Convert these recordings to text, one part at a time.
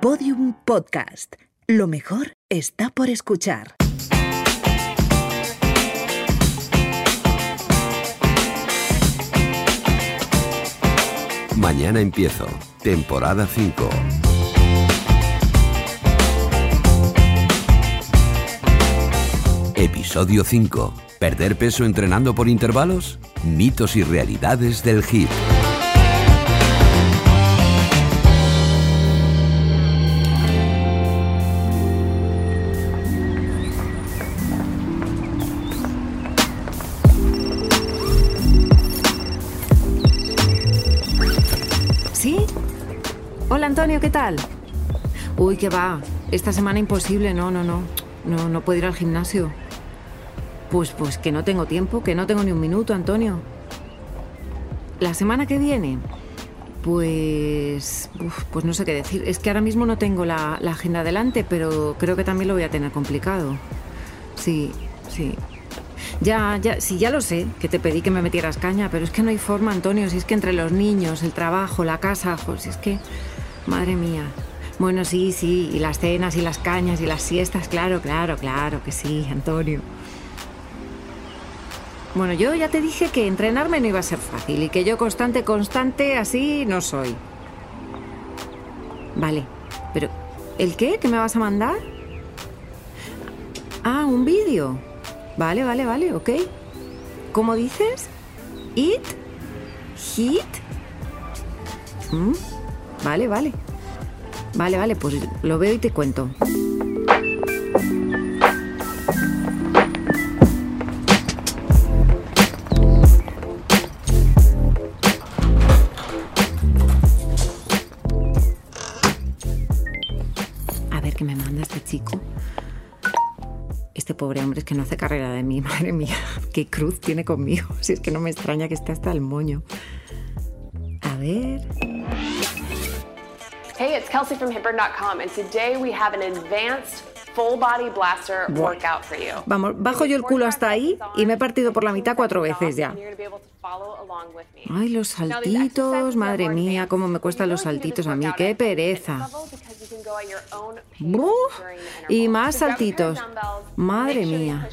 Podium Podcast. Lo mejor está por escuchar. Mañana empiezo. Temporada 5. Episodio 5. ¿Perder peso entrenando por intervalos? Mitos y realidades del HIT. Hola Antonio, ¿qué tal? Uy, qué va. Esta semana imposible, no, no, no. No, no puedo ir al gimnasio. Pues, pues que no tengo tiempo, que no tengo ni un minuto, Antonio. La semana que viene, pues, uf, pues no sé qué decir. Es que ahora mismo no tengo la, la agenda delante, pero creo que también lo voy a tener complicado. Sí, sí. Ya, ya, sí, ya lo sé, que te pedí que me metieras caña, pero es que no hay forma, Antonio, si es que entre los niños, el trabajo, la casa, pues es que, madre mía. Bueno, sí, sí, y las cenas y las cañas y las siestas, claro, claro, claro que sí, Antonio. Bueno, yo ya te dije que entrenarme no iba a ser fácil y que yo constante, constante, así no soy. Vale, pero ¿el qué? ¿Qué me vas a mandar? Ah, un vídeo. Vale, vale, vale, ok. ¿Cómo dices? ¿It? ¿Hit? Mm, Vale, vale. Vale, vale, pues lo veo y te cuento. A ver qué me manda este chico. Este pobre hombre es que no hace carrera de mí, madre mía. Qué cruz tiene conmigo. Si es que no me extraña que esté hasta el moño. A ver. Hey, it's Kelsey from Hipburn.com, and today we have an advanced full body blaster workout for you. Vamos, bajo yo el culo hasta ahí y me he partido por la mitad cuatro veces ya. Ay, los saltitos, madre mía, cómo me cuestan los saltitos a mí, qué pereza. Buf, y más saltitos. Madre mía.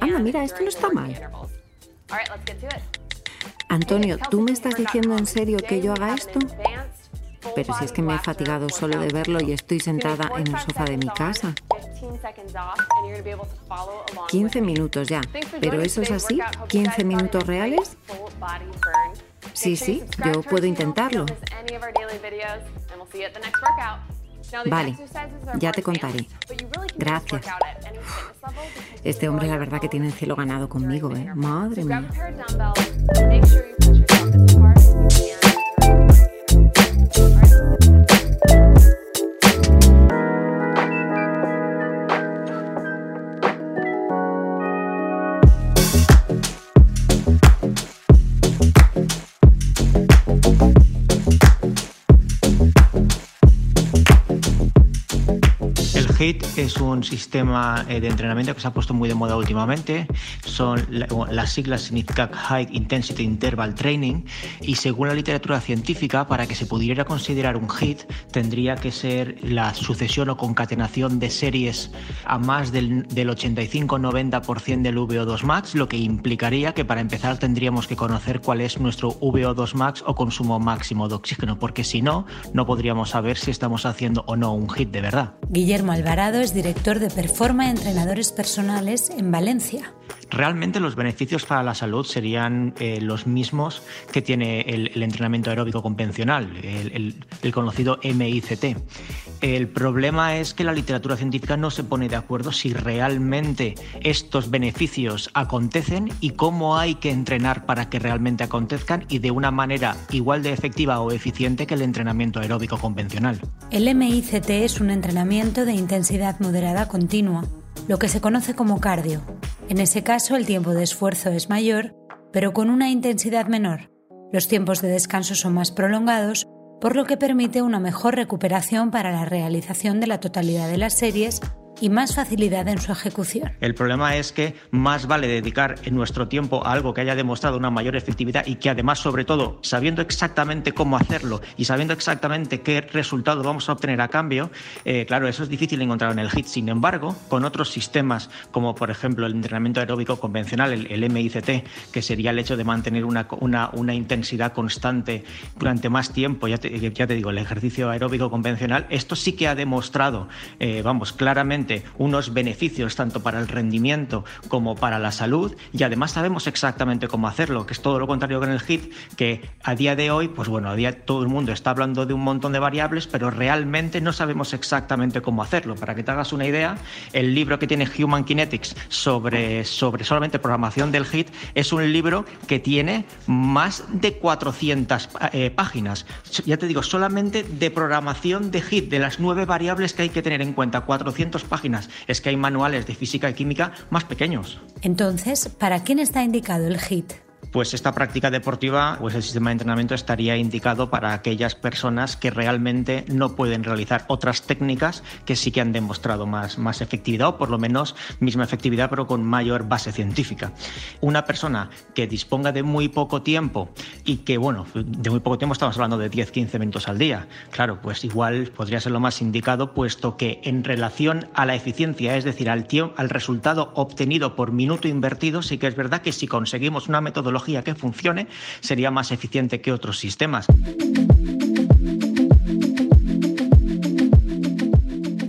Anda, mira, esto no está mal. Antonio, ¿tú me estás diciendo en serio que yo haga esto? Pero si es que me he fatigado solo de verlo y estoy sentada en el sofá de mi casa. 15 minutos ya. ¿Pero eso es así? ¿15 minutos reales? Sí, sí, yo puedo intentarlo. Vale, ya te contaré. Gracias. Este hombre la verdad que tiene el cielo ganado conmigo, ¿eh? Madre mía. Es un sistema eh, de entrenamiento que se ha puesto muy de moda últimamente. Son la- las siglas significan High Intensity Interval Training y según la literatura científica, para que se pudiera considerar un HIIT tendría que ser la sucesión o concatenación de series a más del, del 85-90% del VO2 max, lo que implicaría que para empezar tendríamos que conocer cuál es nuestro VO2 max o consumo máximo de oxígeno, porque si no, no podríamos saber si estamos haciendo o no un HIIT de verdad. Guillermo Alvarado es director de Performa Entrenadores Personales en Valencia. Realmente los beneficios para la salud serían eh, los mismos que tiene el, entrenamiento aeróbico convencional, el- el conocido MICT. El problema es que la literatura científica no se pone de acuerdo si realmente estos beneficios acontecen y cómo hay que entrenar para que realmente acontezcan y de una manera igual de efectiva o eficiente que el entrenamiento aeróbico convencional. El MICT es un entrenamiento de intensidad moderada continua, lo que se conoce como cardio. En ese caso, el tiempo de esfuerzo es mayor, pero con una intensidad menor. Los tiempos de descanso son más prolongados, por lo que permite una mejor recuperación para la realización de la totalidad de las series y más facilidad en su ejecución. El problema es que más vale dedicar nuestro tiempo a algo que haya demostrado una mayor efectividad y que además, sobre todo, sabiendo exactamente cómo hacerlo y sabiendo exactamente qué resultado vamos a obtener a cambio, eh, claro, eso es difícil encontrar en el HIT. Sin embargo, con otros sistemas, como por ejemplo el entrenamiento aeróbico convencional, el, MICT, que sería el hecho de mantener una, una, intensidad constante durante más tiempo, ya te, ya te, digo, el ejercicio aeróbico convencional, esto sí que ha demostrado, eh, vamos, claramente unos beneficios tanto para el rendimiento como para la salud y además sabemos exactamente cómo hacerlo, que es todo lo contrario con el HIT, que a día de hoy, pues bueno, a día todo el mundo está hablando de un montón de variables, pero realmente no sabemos exactamente cómo hacerlo. Para que te hagas una idea, el libro que tiene Human Kinetics sobre, sobre solamente programación del HIT es un libro que tiene más de 400 eh, páginas. Ya te digo, solamente de programación de HIT, de las nueve variables que hay que tener en cuenta, 400 páginas. Es que hay manuales de física y química más pequeños. Entonces, ¿para quién está indicado el HIT? Pues esta práctica deportiva, pues el sistema de entrenamiento estaría indicado para aquellas personas que realmente no pueden realizar otras técnicas que sí que han demostrado más, más efectividad o por lo menos misma efectividad pero con mayor base científica. Una persona que disponga de muy poco tiempo y que, bueno, de muy poco tiempo estamos hablando de 10-15 minutos al día, claro, pues igual podría ser lo más indicado puesto que en relación a la eficiencia, es decir, al, al resultado obtenido por minuto invertido, sí que es verdad que si conseguimos una metodología que funcione sería más eficiente que otros sistemas.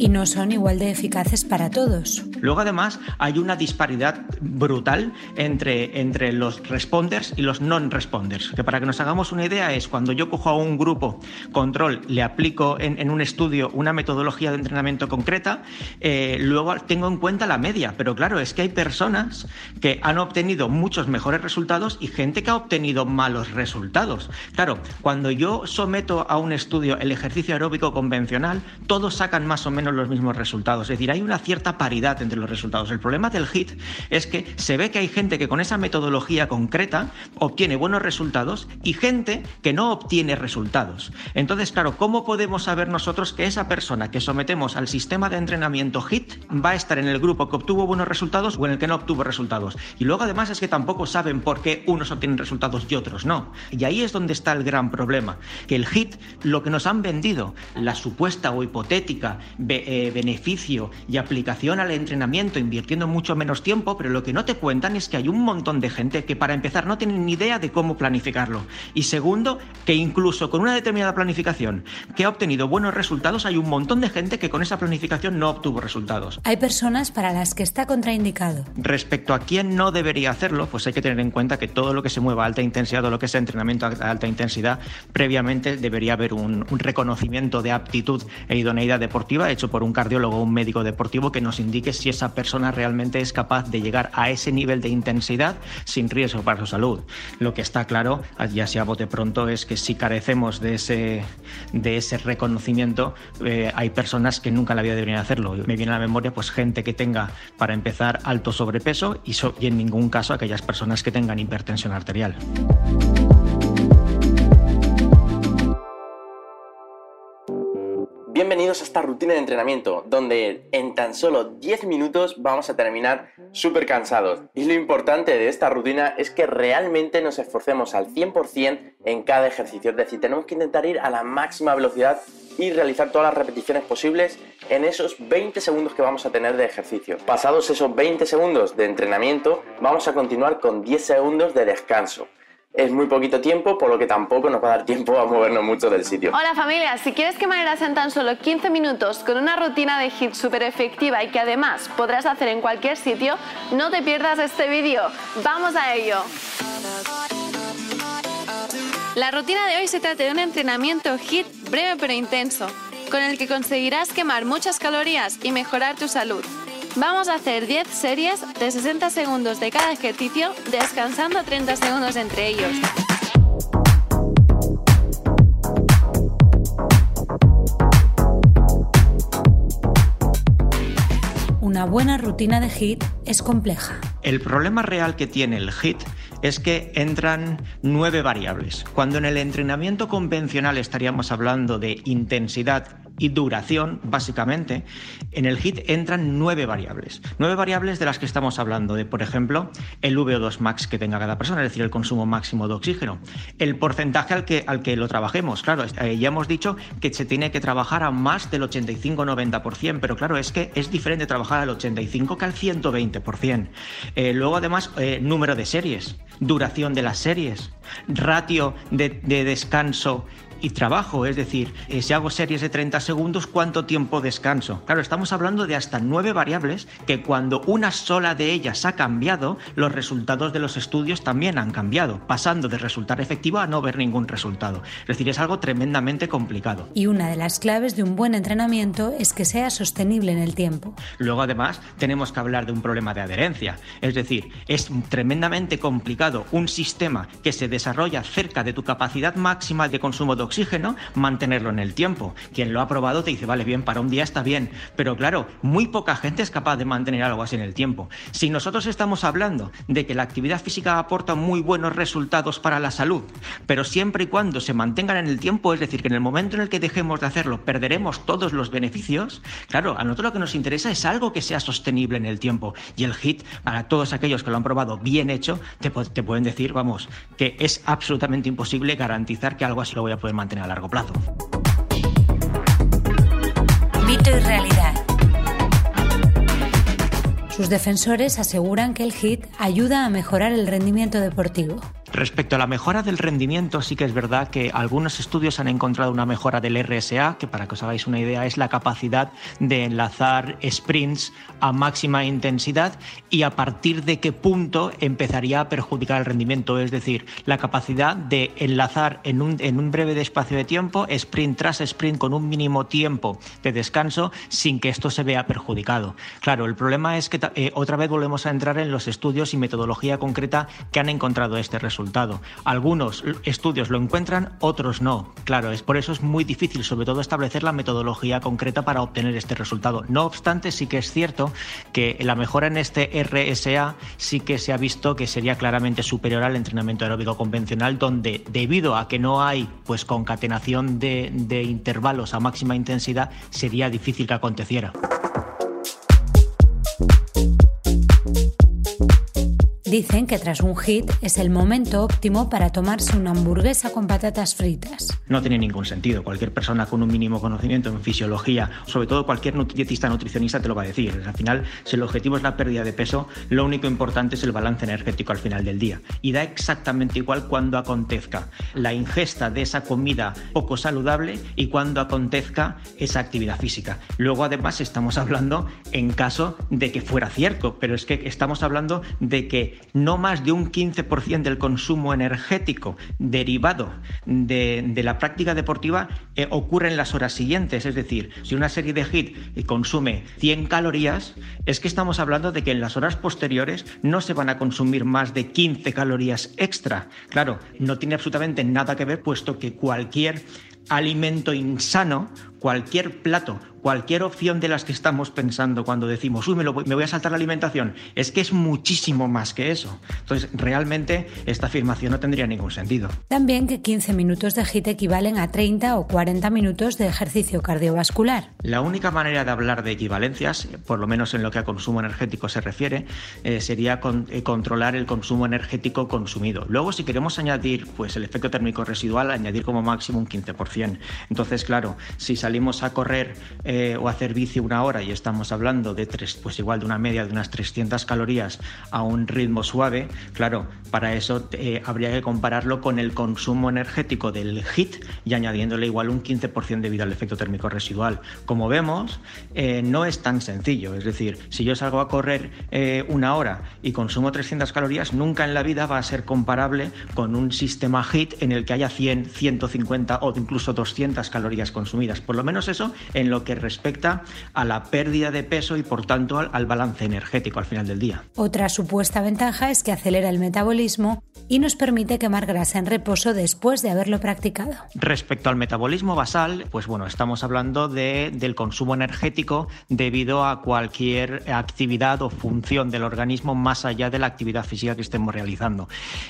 y no son igual de eficaces para todos. Luego además hay una disparidad brutal entre, entre los responders y los non-responders, que para que nos hagamos una idea es cuando yo cojo a un grupo control, le aplico en, un estudio una metodología de entrenamiento concreta, eh, luego tengo en cuenta la media, pero claro, es que hay personas que han obtenido muchos mejores resultados y gente que ha obtenido malos resultados. Claro, cuando yo someto a un estudio el ejercicio aeróbico convencional, todos sacan más o menos los mismos resultados. Es decir, hay una cierta paridad entre los resultados. El problema del HIT es que se ve que hay gente que con esa metodología concreta obtiene buenos resultados y gente que no obtiene resultados. Entonces, claro, ¿cómo podemos saber nosotros que esa persona que sometemos al sistema de entrenamiento HIT va a estar en el grupo que obtuvo buenos resultados o en el que no obtuvo resultados? Y luego además es que tampoco saben por qué unos obtienen resultados y otros no. Y ahí es donde está el gran problema, que el HIT, lo que nos han vendido, la supuesta o hipotética eh, beneficio y aplicación al entrenamiento invirtiendo mucho menos tiempo, pero lo que no te cuentan es que hay un montón de gente que para empezar no tienen ni idea de cómo planificarlo. Y segundo, que incluso con una determinada planificación que ha obtenido buenos resultados, hay un montón de gente que con esa planificación no obtuvo resultados. Hay personas para las que está contraindicado. Respecto a quién no debería hacerlo, pues hay que tener en cuenta que todo lo que se mueva a alta intensidad o lo que sea entrenamiento a alta intensidad, previamente debería haber un, un reconocimiento de aptitud e idoneidad deportiva hecho por un cardiólogo o un médico deportivo que nos indique si esa persona realmente es capaz de llegar a ese nivel de intensidad sin riesgo para su salud. Lo que está claro, ya sea bote pronto, es que si carecemos de ese, de ese reconocimiento, eh, hay personas que nunca en la vida deberían hacerlo. Me viene a la memoria pues gente que tenga, para empezar, alto sobrepeso y, y en ningún caso aquellas personas que tengan hipertensión arterial. Bienvenidos a esta rutina de entrenamiento, donde en tan solo 10 minutos vamos a terminar súper cansados. Y lo importante de esta rutina es que realmente nos esforcemos al 100% en cada ejercicio. Es decir, tenemos que intentar ir a la máxima velocidad y realizar todas las repeticiones posibles en esos 20 segundos que vamos a tener de ejercicio. Pasados esos 20 segundos de entrenamiento, vamos a continuar con 10 segundos de descanso es muy poquito tiempo, por lo que tampoco nos va a dar tiempo a movernos mucho del sitio. Hola familia, si quieres que maneras en tan solo 15 minutos con una rutina de HIIT súper efectiva y que además podrás hacer en cualquier sitio, no te pierdas este vídeo. ¡Vamos a ello! La rutina de hoy se trata de un entrenamiento HIIT breve pero intenso, con el que conseguirás quemar muchas calorías y mejorar tu salud. Vamos a hacer 10 series de 60 segundos de cada ejercicio, descansando 30 segundos entre ellos. Una buena rutina de HIT es compleja. El problema real que tiene el HIT es que entran nueve variables. Cuando en el entrenamiento convencional estaríamos hablando de intensidad y duración, básicamente, en el HIT entran nueve variables. Nueve variables de las que estamos hablando, de por ejemplo, el VO2 max que tenga cada persona, es decir, el consumo máximo de oxígeno, el porcentaje al que, al que lo trabajemos. Claro, eh, ya hemos dicho que se tiene que trabajar a más del 85-90%, pero claro, es que es diferente trabajar al 85 que al 120%. Eh, luego, además, eh, número de series, duración de las series, ratio de, de descanso y trabajo, es decir, eh, si hago series de 30 segundos, ¿cuánto tiempo descanso? Claro, estamos hablando de hasta nueve variables que cuando una sola de ellas ha cambiado, los resultados de los estudios también han cambiado, pasando de resultar efectivo a no ver ningún resultado. Es decir, es algo tremendamente complicado. Y una de las claves de un buen entrenamiento es que sea sostenible en el tiempo. Luego, además, tenemos que hablar de un problema de adherencia. Es decir, es tremendamente complicado un sistema que se desarrolla cerca de tu capacidad máxima de consumo de oxígeno, mantenerlo en el tiempo. Quien lo ha probado te dice, vale, bien, para un día está bien. Pero claro, muy poca gente es capaz de mantener algo así en el tiempo. Si nosotros estamos hablando de que la actividad física aporta muy buenos resultados para la salud, pero siempre y cuando se mantengan en el tiempo, es decir, que en el momento en el que dejemos de hacerlo perderemos todos los beneficios, claro, a nosotros lo que nos interesa es algo que sea sostenible en el tiempo. Y el HIT, para todos aquellos que lo han probado bien hecho, te, te pueden decir, vamos, que es absolutamente imposible garantizar que algo así lo voy a poder mantener mantener a largo plazo. Mito y realidad. Sus defensores aseguran que el HIT ayuda a mejorar el rendimiento deportivo. Respecto a la mejora del rendimiento, sí que es verdad que algunos estudios han encontrado una mejora del RSA, que para que os hagáis una idea es la capacidad de enlazar sprints a máxima intensidad y a partir de qué punto empezaría a perjudicar el rendimiento, es decir, la capacidad de enlazar en un, en un breve espacio de tiempo, sprint tras sprint con un mínimo tiempo de descanso sin que esto se vea perjudicado. Claro, el problema es que eh, otra vez volvemos a entrar en los estudios y metodología concreta que han encontrado este resultado. Algunos estudios lo encuentran, otros no. Claro, es por eso es muy difícil, sobre todo, establecer la metodología concreta para obtener este resultado. No obstante, sí que es cierto que la mejora en este RSA sí que se ha visto que sería claramente superior al entrenamiento aeróbico convencional, donde debido a que no hay pues concatenación de, intervalos a máxima intensidad, sería difícil que aconteciera. Dicen que tras un hit es el momento óptimo para tomarse una hamburguesa con patatas fritas. No tiene ningún sentido. Cualquier persona con un mínimo conocimiento en fisiología, sobre todo cualquier dietista nutricionista te lo va a decir. Al final, si el objetivo es la pérdida de peso, lo único importante es el balance energético al final del día. Y da exactamente igual cuando acontezca la ingesta de esa comida poco saludable y cuando acontezca esa actividad física. Luego, además, estamos hablando en caso de que fuera cierto, pero es que estamos hablando de que no más de un 15% del consumo energético derivado de, la práctica deportiva eh, ocurre en las horas siguientes. Es decir, si una serie de HIT consume 100 calorías, es que estamos hablando de que en las horas posteriores no se van a consumir más de 15 calorías extra. Claro, no tiene absolutamente nada que ver, puesto que cualquier alimento insano, cualquier plato cualquier opción de las que estamos pensando cuando decimos, uy, me, voy a saltar la alimentación, es que es muchísimo más que eso. Entonces, realmente esta afirmación no tendría ningún sentido. También que 15 minutos de HIT equivalen a 30 o 40 minutos de ejercicio cardiovascular. La única manera de hablar de equivalencias, por lo menos en lo que a consumo energético se refiere, eh, sería eh, controlar el consumo energético consumido. Luego, si queremos añadir pues, el efecto térmico residual, añadir como máximo un 15%. Entonces, claro, si salimos a correr, eh, o hacer bici una hora y estamos hablando de tres, pues igual de una media de unas 300 calorías a un ritmo suave, claro, para eso eh, habría que compararlo con el consumo energético del HIT y añadiéndole igual un 15% debido al efecto térmico residual. Como vemos, eh, no es tan sencillo, es decir, si yo salgo a correr una hora y consumo 300 calorías, nunca en la vida va a ser comparable con un sistema HIT en el que haya 100, 150 o incluso 200 calorías consumidas. Menos eso en lo que respecta a la pérdida de peso y por tanto al, balance energético al final del día. Otra supuesta ventaja es que acelera el metabolismo y nos permite quemar grasa en reposo después de haberlo practicado. Respecto al metabolismo basal, pues bueno, estamos hablando de, del consumo energético debido a cualquier actividad o función del organismo más allá de la actividad física que estemos realizando.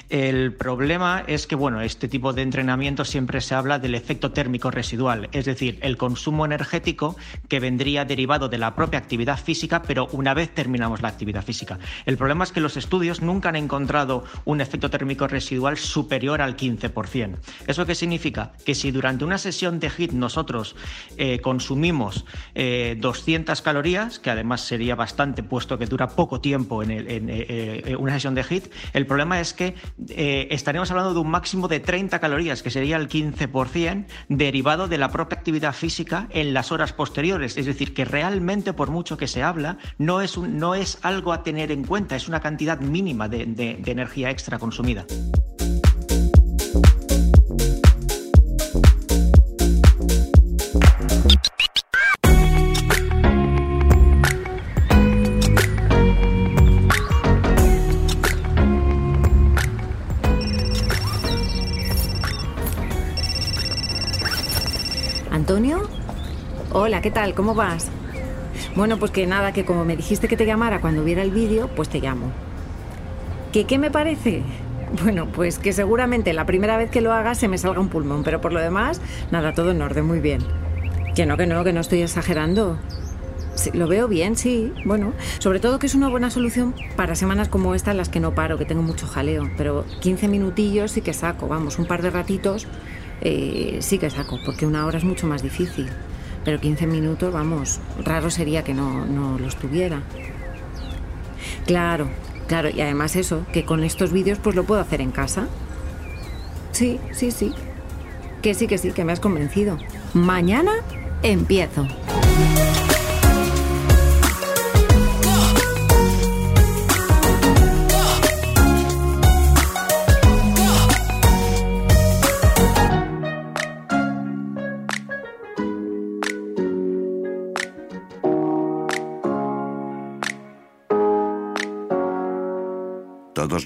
El problema es que bueno, este tipo de entrenamiento siempre se habla del efecto térmico residual, es decir, el consumo energético que vendría derivado de la propia actividad física, pero una vez terminamos la actividad física. El problema es que los estudios nunca han encontrado un efecto térmico residual superior al 15%. ¿Eso qué significa? Que si durante una sesión de HIT nosotros eh, consumimos 200 eh, calorías, que además sería bastante puesto que dura poco tiempo en, eh, una sesión de HIT, el problema es que estaremos hablando de un máximo de 30 calorías, que sería el 15% derivado de la propia actividad física en las horas posteriores. Es decir, que realmente por mucho que se habla, no es, no es algo a tener en cuenta, es una cantidad mínima de energía extra consumida. Antonio, hola, ¿qué tal? ¿Cómo vas? Bueno, pues que nada, que como me dijiste que te llamara cuando viera el vídeo, pues te llamo. ¿Qué, ¿Qué me parece? Bueno, pues que seguramente la primera vez que lo haga se me salga un pulmón, pero por lo demás, nada, todo en orden, muy bien. Que no, que no, que no estoy exagerando. lo veo bien, sí. Bueno, sobre todo que es una buena solución para semanas como esta en las que no paro, que tengo mucho jaleo. Pero 15 minutillos sí que saco, vamos, un par de ratitos eh, sí que saco, porque una hora es mucho más difícil. Pero 15 minutos, vamos, raro sería que no, no los tuviera. Claro, claro, y además eso, que con estos vídeos pues lo puedo hacer en casa. Sí, sí, sí. Que sí, que sí, que me has convencido. Mañana empiezo.